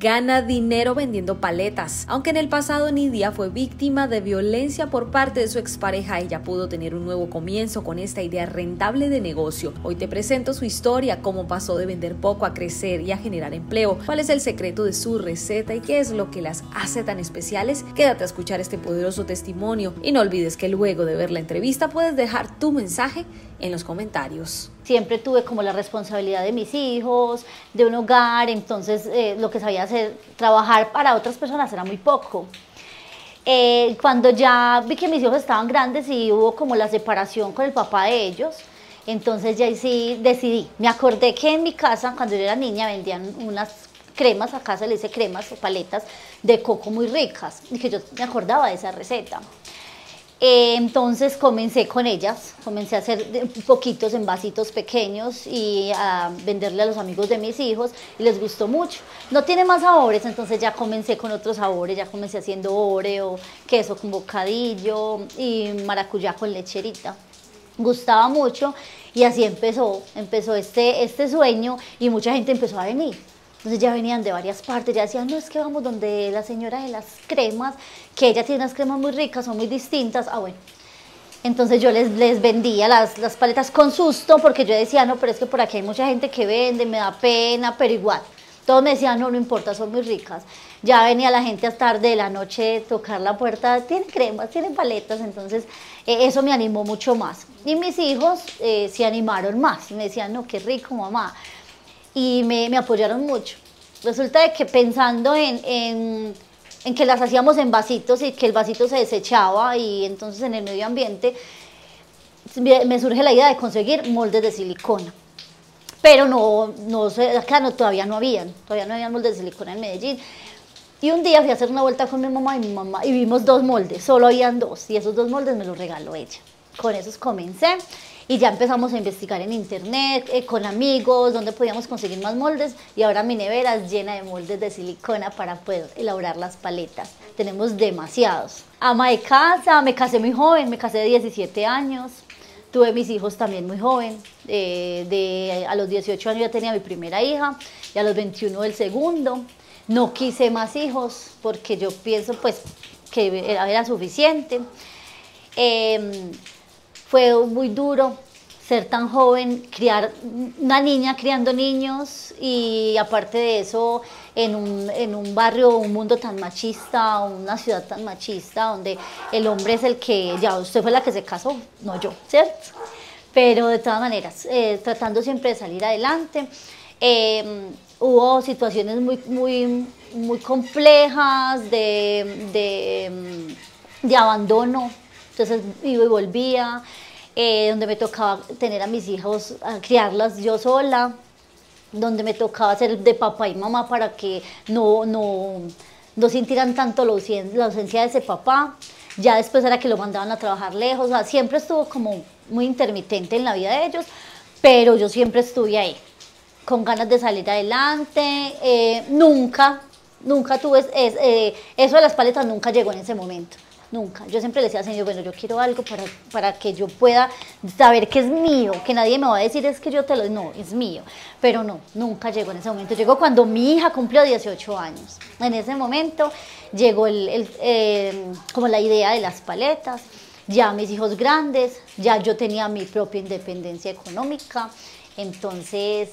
gana dinero vendiendo paletas. Aunque en el pasado Nidia fue víctima de violencia por parte de su expareja, ella pudo tener un nuevo comienzo con esta idea rentable de negocio. Hoy te presento su historia, cómo pasó de vender poco a crecer y a generar empleo, cuál es el secreto de su receta y qué es lo que las hace tan especiales. Quédate a escuchar este poderoso testimonio y no olvides que luego de ver la entrevista puedes dejar tu mensaje en los comentarios. Siempre tuve como la responsabilidad de mis hijos, de un hogar, entonces eh, lo que sabía hacer, trabajar para otras personas era muy poco. Eh, cuando ya vi que mis hijos estaban grandes y hubo como la separación con el papá de ellos, entonces ya sí decidí. Me acordé que en mi casa, cuando yo era niña, vendían unas cremas, acá se le dice cremas o paletas de coco muy ricas, y que yo me acordaba de esa receta. Eh, entonces comencé con ellas, comencé a hacer poquitos en vasitos pequeños y a venderle a los amigos de mis hijos y les gustó mucho. No tiene más sabores, entonces ya comencé con otros sabores, ya comencé haciendo oreo, queso con bocadillo y maracuyá con lecherita. Gustaba mucho y así empezó, empezó este, este sueño y mucha gente empezó a venir. Entonces ya venían de varias partes, ya decían, no, es que vamos donde la señora de las cremas, que ella tiene unas cremas muy ricas, son muy distintas. Ah, bueno. Entonces yo les, les vendía las, las paletas con susto, porque yo decía, no, pero es que por aquí hay mucha gente que vende, me da pena, pero igual. Todos me decían, no, no importa, son muy ricas. Ya venía la gente a tarde de la noche tocar la puerta, tiene cremas, tiene paletas, entonces eh, eso me animó mucho más. Y mis hijos eh, se animaron más, me decían, no, qué rico, mamá y me, me apoyaron mucho. Resulta de que pensando en, en, en, que las hacíamos en vasitos y que el vasito se desechaba y entonces en el medio ambiente, me surge la idea de conseguir moldes de silicona. Pero no, no claro, todavía no habían, todavía no habían moldes de silicona en Medellín. Y un día fui a hacer una vuelta con mi mamá y mi mamá y vimos dos moldes, solo habían dos y esos dos moldes me los regaló ella. Con esos comencé y ya empezamos a investigar en internet, eh, con amigos, dónde podíamos conseguir más moldes y ahora mi nevera es llena de moldes de silicona para poder elaborar las paletas. Tenemos demasiados. Ama de casa, me casé muy joven, me casé de 17 años. Tuve mis hijos también muy joven, eh, de, a los 18 años ya tenía mi primera hija y a los 21 el segundo. No quise más hijos porque yo pienso pues que era, suficiente. Eh, fue muy duro ser tan joven, criar una niña criando niños y aparte de eso en un, en un barrio, un mundo tan machista, una ciudad tan machista, donde el hombre es el que, ya usted fue la que se casó, no yo, ¿cierto? Pero de todas maneras, eh, tratando siempre de salir adelante. Em, hubo situaciones muy, muy, muy complejas de, de, de abandono entonces iba y volvía, eh, donde me tocaba tener a mis hijos, criarlas yo sola, donde me tocaba ser de papá y mamá para que no, no, no sintieran tanto la ausencia de ese papá. Ya después era que lo mandaban a trabajar lejos, o siempre estuvo como muy intermitente en la vida de ellos, pero yo siempre estuve ahí, con ganas de salir adelante, eh, nunca, nunca tuve, eh, eso de las paletas nunca llegó en ese momento nunca. Yo siempre le decía al Señor, bueno, yo quiero algo para, para que yo pueda saber que es mío, que nadie me va a decir es que yo te lo... No, es mío. Pero no, nunca llegó en ese momento. Llegó cuando mi hija cumplió 18 años. En ese momento llegó el, eh, como la idea de las paletas, ya mis hijos grandes, ya yo tenía mi propia independencia económica. Entonces,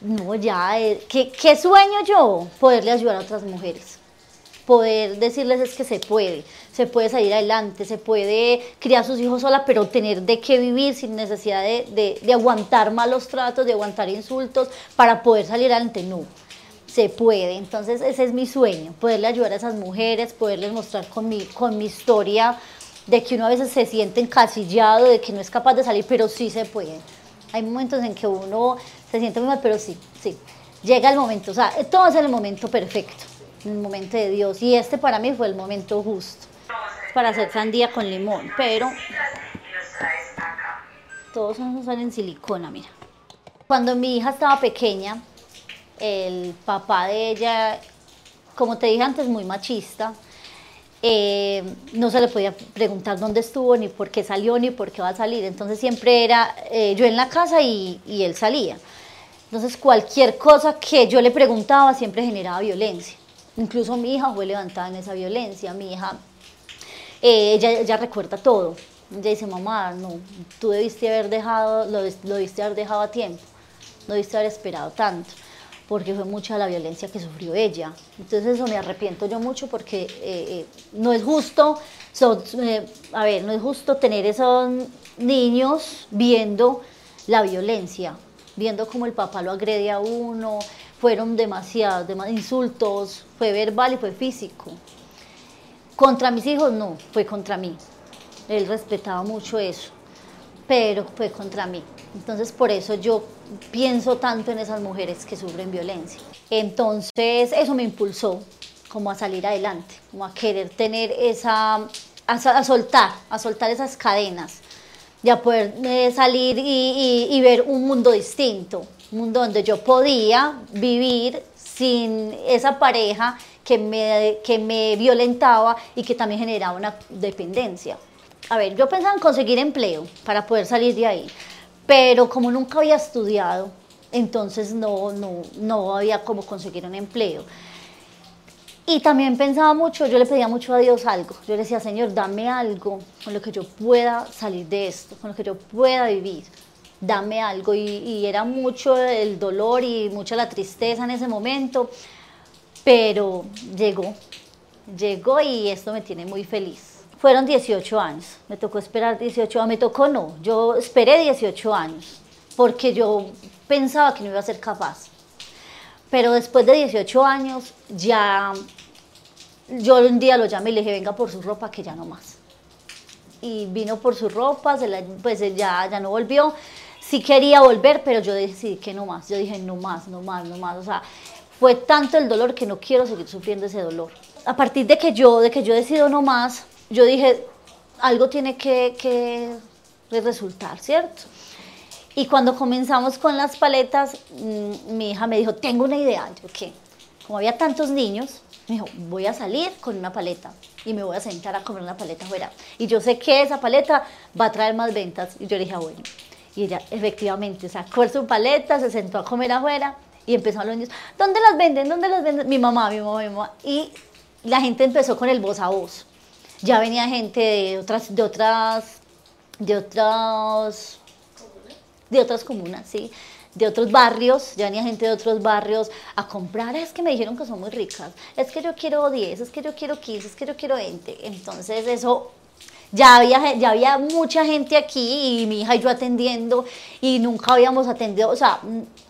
no, ya, eh, ¿qué, ¿qué sueño yo? Poderle ayudar a otras mujeres poder decirles es que se puede, se puede salir adelante, se puede criar a sus hijos sola, pero tener de qué vivir sin necesidad de, de, aguantar malos tratos, de aguantar insultos para poder salir adelante, no. Se puede, entonces ese es mi sueño, poderle ayudar a esas mujeres, poderles mostrar con mi, con mi historia de que uno a veces se siente encasillado, de que no es capaz de salir, pero sí se puede. Hay momentos en que uno se siente muy mal, pero sí, sí. Llega el momento, o sea, todo es el momento perfecto momento de Dios. Y este para mí fue el momento justo para hacer sandía con limón, pero todos son en silicona, mira. Cuando mi hija estaba pequeña, el papá de ella, como te dije antes, muy machista, eh, no se le podía preguntar dónde estuvo, ni por qué salió, ni por qué va a salir. Entonces siempre era eh, yo en la casa y, y él salía. Entonces cualquier cosa que yo le preguntaba siempre generaba violencia. Incluso mi hija fue levantada en esa violencia. Mi hija, eh, ella, recuerda todo. Ella dice, mamá, no, tú debiste haber dejado, lo, debiste haber dejado a tiempo. No debiste haber esperado tanto porque fue mucha la violencia que sufrió ella. Entonces eso me arrepiento yo mucho porque eh, eh, no es justo, a ver, no es justo tener esos niños viendo la violencia, viendo cómo el papá lo agrede a uno, fueron demasiados, insultos, fue verbal y fue físico. Contra mis hijos no, fue contra mí. Él respetaba mucho eso, pero fue contra mí. Entonces por eso yo pienso tanto en esas mujeres que sufren violencia. Entonces eso me impulsó como a salir adelante, como a querer tener esa, a, soltar, a soltar esas cadenas, de a poder eh, salir y, ver un mundo distinto, donde yo podía vivir sin esa pareja que me, que me violentaba y que también generaba una dependencia. A ver, yo pensaba en conseguir empleo para poder salir de ahí, pero como nunca había estudiado, entonces no, no, no había cómo conseguir un empleo. Y también pensaba mucho, yo le pedía mucho a Dios algo. Yo le decía, Señor, dame algo con lo que yo pueda salir de esto, con lo que yo pueda vivir. Dame algo. Y, era mucho el dolor y mucha la tristeza en ese momento. Pero llegó, llegó y esto me tiene muy feliz. Fueron 18 años, me tocó esperar 18 años, me tocó no, yo esperé 18 años, porque yo pensaba que no iba a ser capaz. Pero después de 18 años, ya, yo un día lo llamé y le dije, venga por su ropa, que ya no más. Y vino por su ropa, pues ya, ya no volvió. Sí quería volver, pero yo decidí que no más. Yo dije, no más, no más, no más. O sea, fue tanto el dolor que no quiero seguir sufriendo ese dolor. A partir de que yo, de que yo decido no más, yo dije, algo tiene que, resultar, ¿cierto? Y cuando comenzamos con las paletas, mm, mi hija me dijo, tengo una idea. Yo, ¿qué? Como había tantos niños, me dijo, voy a salir con una paleta y me voy a sentar a comer una paleta afuera. Y yo sé que esa paleta va a traer más ventas. Y yo le dije, ah, bueno. Y ella efectivamente sacó su paleta, se sentó a comer afuera y empezaron los niños, ¿dónde las venden? ¿Dónde las venden? Mi mamá, mi mamá, mi mamá. Y la gente empezó con el voz a voz ya venía gente de otras, de otras, de otras, de otras comunas, sí, de otros barrios, ya venía gente de otros barrios a comprar, es que me dijeron que son muy ricas, es que yo quiero 10, es que yo quiero 15, es que yo quiero 20, entonces eso ya había, ya había mucha gente aquí y mi hija y yo atendiendo y nunca habíamos atendido, o sea,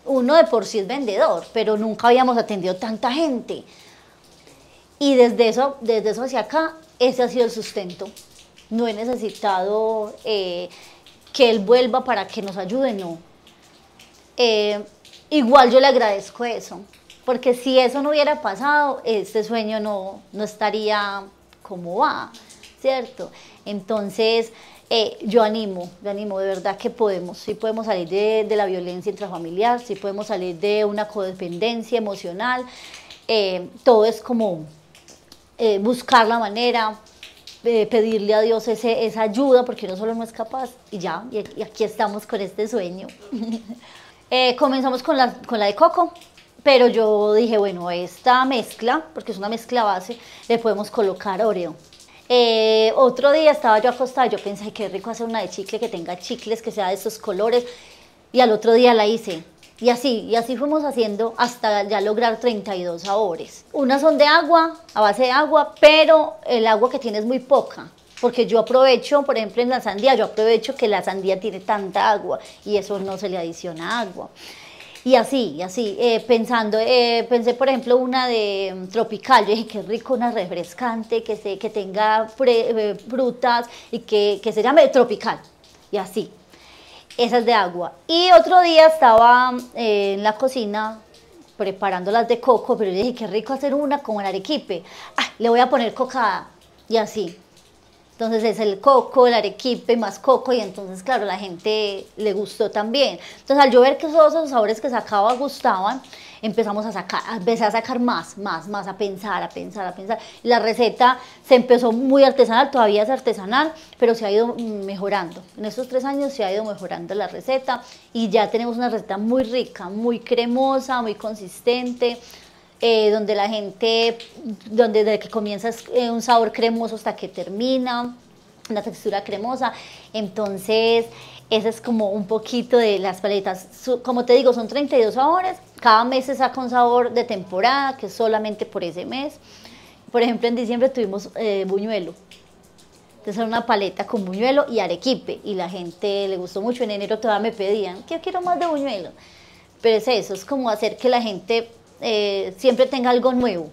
uno de por sí es vendedor, pero nunca habíamos atendido tanta gente. Y desde eso, desde eso hacia acá ese ha sido el sustento. No he necesitado eh, que él vuelva para que nos ayude, no. Eh, igual yo le agradezco eso, porque si eso no hubiera pasado, este sueño no, no estaría como va, ¿cierto? Entonces, eh, yo animo, yo animo de verdad que podemos, sí podemos salir de, de la violencia intrafamiliar, sí podemos salir de una codependencia emocional, todo es como eh, buscar la manera, eh, pedirle a Dios ese, esa ayuda, porque no solo no es capaz, y ya, y, aquí estamos con este sueño. Eh, comenzamos con la, con la de coco, pero yo dije, bueno, esta mezcla, porque es una mezcla base, le podemos colocar Oreo. otro día estaba yo acostada, yo pensé, qué rico hacer una de chicle que tenga chicles, que sea de esos colores, y al otro día la hice. Y así, y así fuimos haciendo hasta ya lograr 32 sabores. Unas son de agua, a base de agua, pero el agua que tiene es muy poca. Porque yo aprovecho, por ejemplo, en la sandía, yo aprovecho que la sandía tiene tanta agua y eso no se le adiciona agua. Y así, y así, eh, pensando, eh, pensé por ejemplo una de mm, tropical, yo dije, qué rico, una refrescante, que, se, que tenga eh, frutas y que, que se llame tropical. Y así, esas de agua. Y otro día estaba eh, en la cocina preparando las de coco, pero yo dije, qué rico hacer una con el arequipe. Ah, le voy a poner cocada. Y así. Entonces es el coco, el arequipe, más coco y entonces claro, la gente le gustó también. Entonces al yo ver que todos esos sabores que sacaba gustaban, empezamos a sacar, empecé a sacar más, más, más, a pensar, a pensar, a pensar. La receta se empezó muy artesanal, todavía es artesanal, pero se ha ido mejorando. En estos tres años se ha ido mejorando la receta y ya tenemos una receta muy rica, muy cremosa, muy consistente. Eh, donde la gente, donde desde que comienza es eh, un sabor cremoso hasta que termina, una textura cremosa. Entonces, ese es como un poquito de las paletas. como te digo, son 32 sabores. Cada mes se saca un sabor de temporada, que es solamente por ese mes. Por ejemplo, en diciembre tuvimos eh, buñuelo. Entonces era una paleta con buñuelo y arequipe. Y la gente le gustó mucho. En enero todavía me pedían, que yo quiero más de buñuelo. Pero es eso, es como hacer que la gente eh, siempre tenga algo nuevo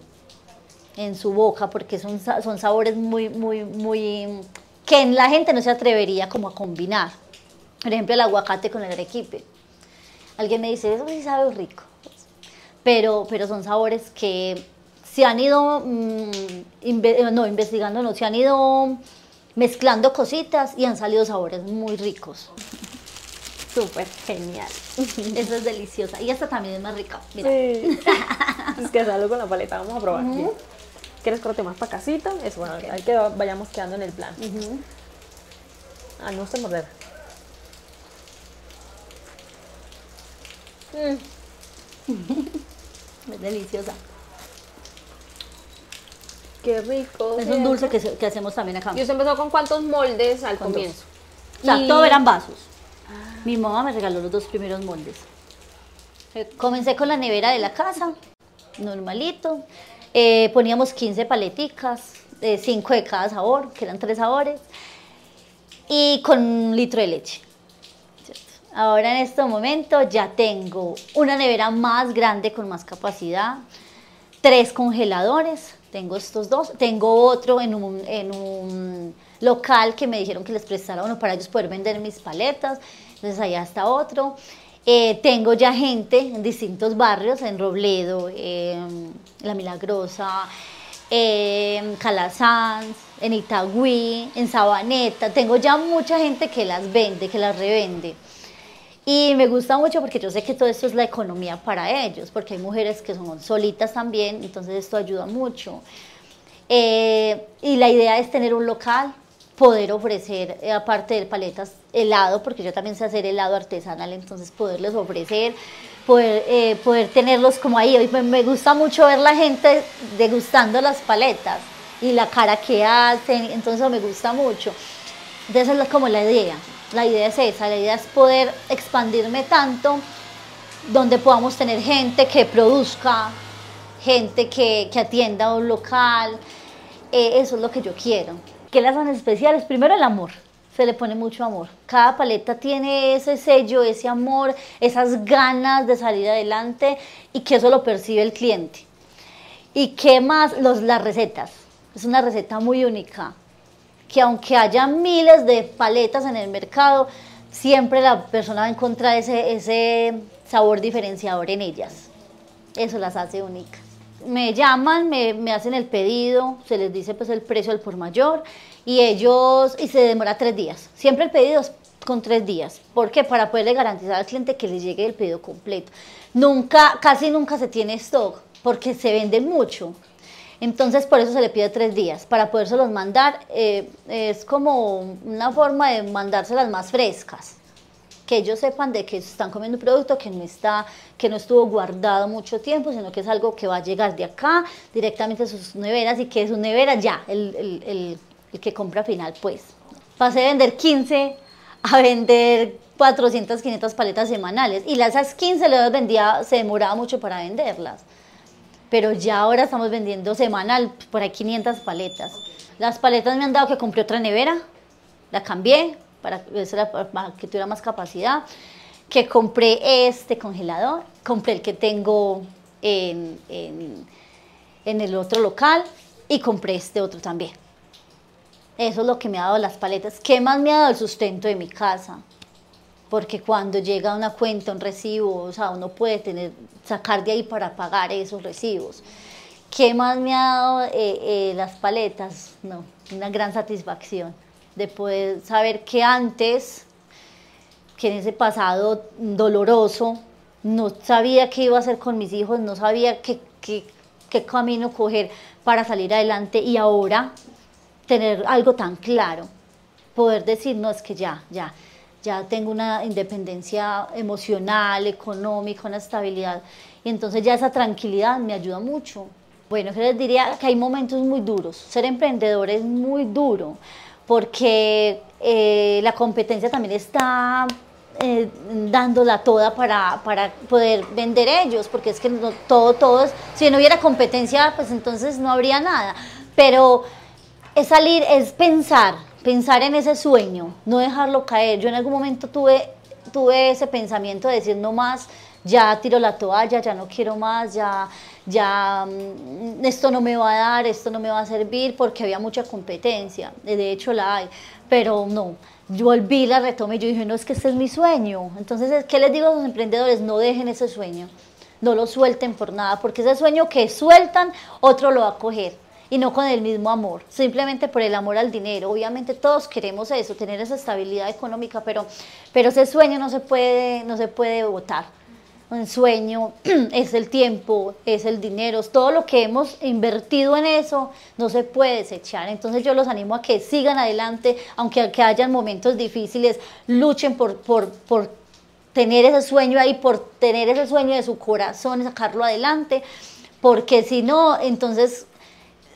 en su boca, porque son, son sabores muy, muy, muy, que la gente no se atrevería como a combinar. Por ejemplo, el aguacate con el arequipe. Alguien me dice, eso sí sabe rico. Pero, pero son sabores que se han ido, mm, no, investigando, no, se han ido mezclando cositas y han salido sabores muy ricos. Súper genial. Eso es deliciosa. Y esta también es más rica. Mira. Sí. es que algo con la paleta. Vamos a probar. ¿Quieres corte más para casita? Es bueno, hay que vayamos quedando en el plan. Ah, no se morder. Mm. es deliciosa. Qué rico. Es un dulce que, que, hacemos también acá. ¿Y usted empezó con cuántos moldes al comienzo? O sea, todo eran vasos. Mi mamá me regaló los dos primeros moldes. Comencé con la nevera de la casa, normalito. Eh, poníamos 15 paleticas, 5 de cada sabor, que eran tres sabores, y con un litro de leche. Ahora en este momento ya tengo una nevera más grande con más capacidad, tres congeladores, tengo estos dos, tengo otro en un, en un local que me dijeron que les prestara uno para ellos poder vender mis paletas entonces allá está otro. Eh, tengo ya gente en distintos barrios, en Robledo, en La Milagrosa, en Calasanz, en Itagüí, en Sabaneta. Tengo ya mucha gente que las vende, que las revende. Y me gusta mucho porque yo sé que todo esto es la economía para ellos, porque hay mujeres que son solitas también, entonces esto ayuda mucho. Eh, y la idea es tener un local, poder ofrecer, eh, aparte de paletas, helado, porque yo también sé hacer helado artesanal, entonces poderles ofrecer, poder, eh, poder tenerlos como ahí. Me, me gusta mucho ver la gente degustando las paletas y la cara que hacen, entonces me gusta mucho. Entonces esa es como la idea, la idea es esa, la idea es poder expandirme tanto donde podamos tener gente que produzca, gente que, que atienda un local, eh, eso es lo que yo quiero. ¿Qué las hacen especiales? Primero el amor, se le pone mucho amor. Cada paleta tiene ese sello, ese amor, esas ganas de salir adelante y que eso lo percibe el cliente. ¿Y qué más? Los, las recetas. Es una receta muy única, que aunque haya miles de paletas en el mercado, siempre la persona va a encontrar ese, ese sabor diferenciador en ellas. Eso las hace únicas me llaman, me, me, hacen el pedido, se les dice pues el precio al por mayor y ellos, y se demora tres días. Siempre el pedido es con tres días. ¿Por qué? Para poderle garantizar al cliente que le llegue el pedido completo. Nunca, casi nunca se tiene stock porque se vende mucho. Entonces por eso se le pide tres días. Para podérselos mandar eh, es como una forma de mandárselas más frescas que ellos sepan de que están comiendo un producto que no está, que no estuvo guardado mucho tiempo, sino que es algo que va a llegar de acá directamente a sus neveras y que es su nevera ya, el, el, el, el que compra final, pues. Pasé de vender 15 a vender 400, 500 paletas semanales y las 15 las vendía, se demoraba mucho para venderlas. Pero ya ahora estamos vendiendo semanal por ahí 500 paletas. Las paletas me han dado que compré otra nevera, la cambié, para, que tuviera más capacidad, que compré este congelador, compré el que tengo en, en, en el otro local y compré este otro también. Eso es lo que me ha dado las paletas. ¿Qué más me ha dado el sustento de mi casa? Porque cuando llega una cuenta, un recibo, o sea, uno puede tener, sacar de ahí para pagar esos recibos. ¿Qué más me ha dado eh, eh, las paletas? No, una gran satisfacción de poder saber que antes, que en ese pasado doloroso, no sabía qué iba a hacer con mis hijos, no sabía qué, qué, qué camino coger para salir adelante y ahora tener algo tan claro, poder decir, no, es que ya, ya, ya tengo una independencia emocional, económica, una estabilidad, y entonces ya esa tranquilidad me ayuda mucho. Bueno, yo les diría que hay momentos muy duros. Ser emprendedor es muy duro porque eh, la competencia también está eh, dándola toda para, para, poder vender ellos, porque es que no, todo, todo, si no hubiera competencia, pues entonces no habría nada. Pero es salir, es pensar, pensar en ese sueño, no dejarlo caer. Yo en algún momento tuve, tuve ese pensamiento de decir no más, ya tiro la toalla, ya no quiero más, ya ya mm, esto no me va a dar, esto no me va a servir porque había mucha competencia, de hecho la hay, pero no, yo volví, la retomé yo dije, no, es que este es mi sueño. Entonces, ¿qué les digo a los emprendedores? No dejen ese sueño, no lo suelten por nada, porque ese sueño que sueltan, otro lo va a coger y no con el mismo amor, simplemente por el amor al dinero. Obviamente todos queremos eso, tener esa estabilidad económica, pero, pero ese sueño no se puede, no se puede votar un sueño, es el tiempo, es el dinero, todo lo que hemos invertido en eso no se puede desechar. Entonces yo los animo a que sigan adelante, aunque que hayan momentos difíciles, luchen por, por, por tener ese sueño ahí, por tener ese sueño de su corazón sacarlo adelante, porque si no, entonces,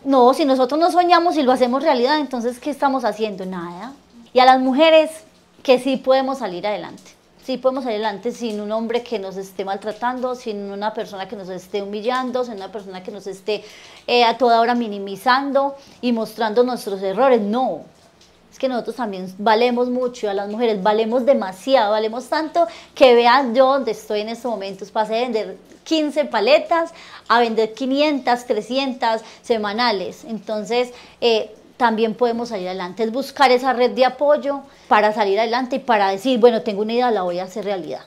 no, si nosotros no soñamos y lo hacemos realidad, entonces, ¿qué estamos haciendo? Nada. Y a las mujeres que sí podemos salir adelante sí podemos salir adelante sin un hombre que nos esté maltratando, sin una persona que nos esté humillando, sin una persona que nos esté eh, a toda hora minimizando y mostrando nuestros errores. No, es que nosotros también valemos mucho, a las mujeres valemos demasiado, valemos tanto que vean yo donde estoy en estos momentos, pasé de vender 15 paletas a vender 500, 300 semanales. Entonces, eh, también podemos salir adelante. Es buscar esa red de apoyo para salir adelante y para decir, bueno, tengo una idea, la voy a hacer realidad.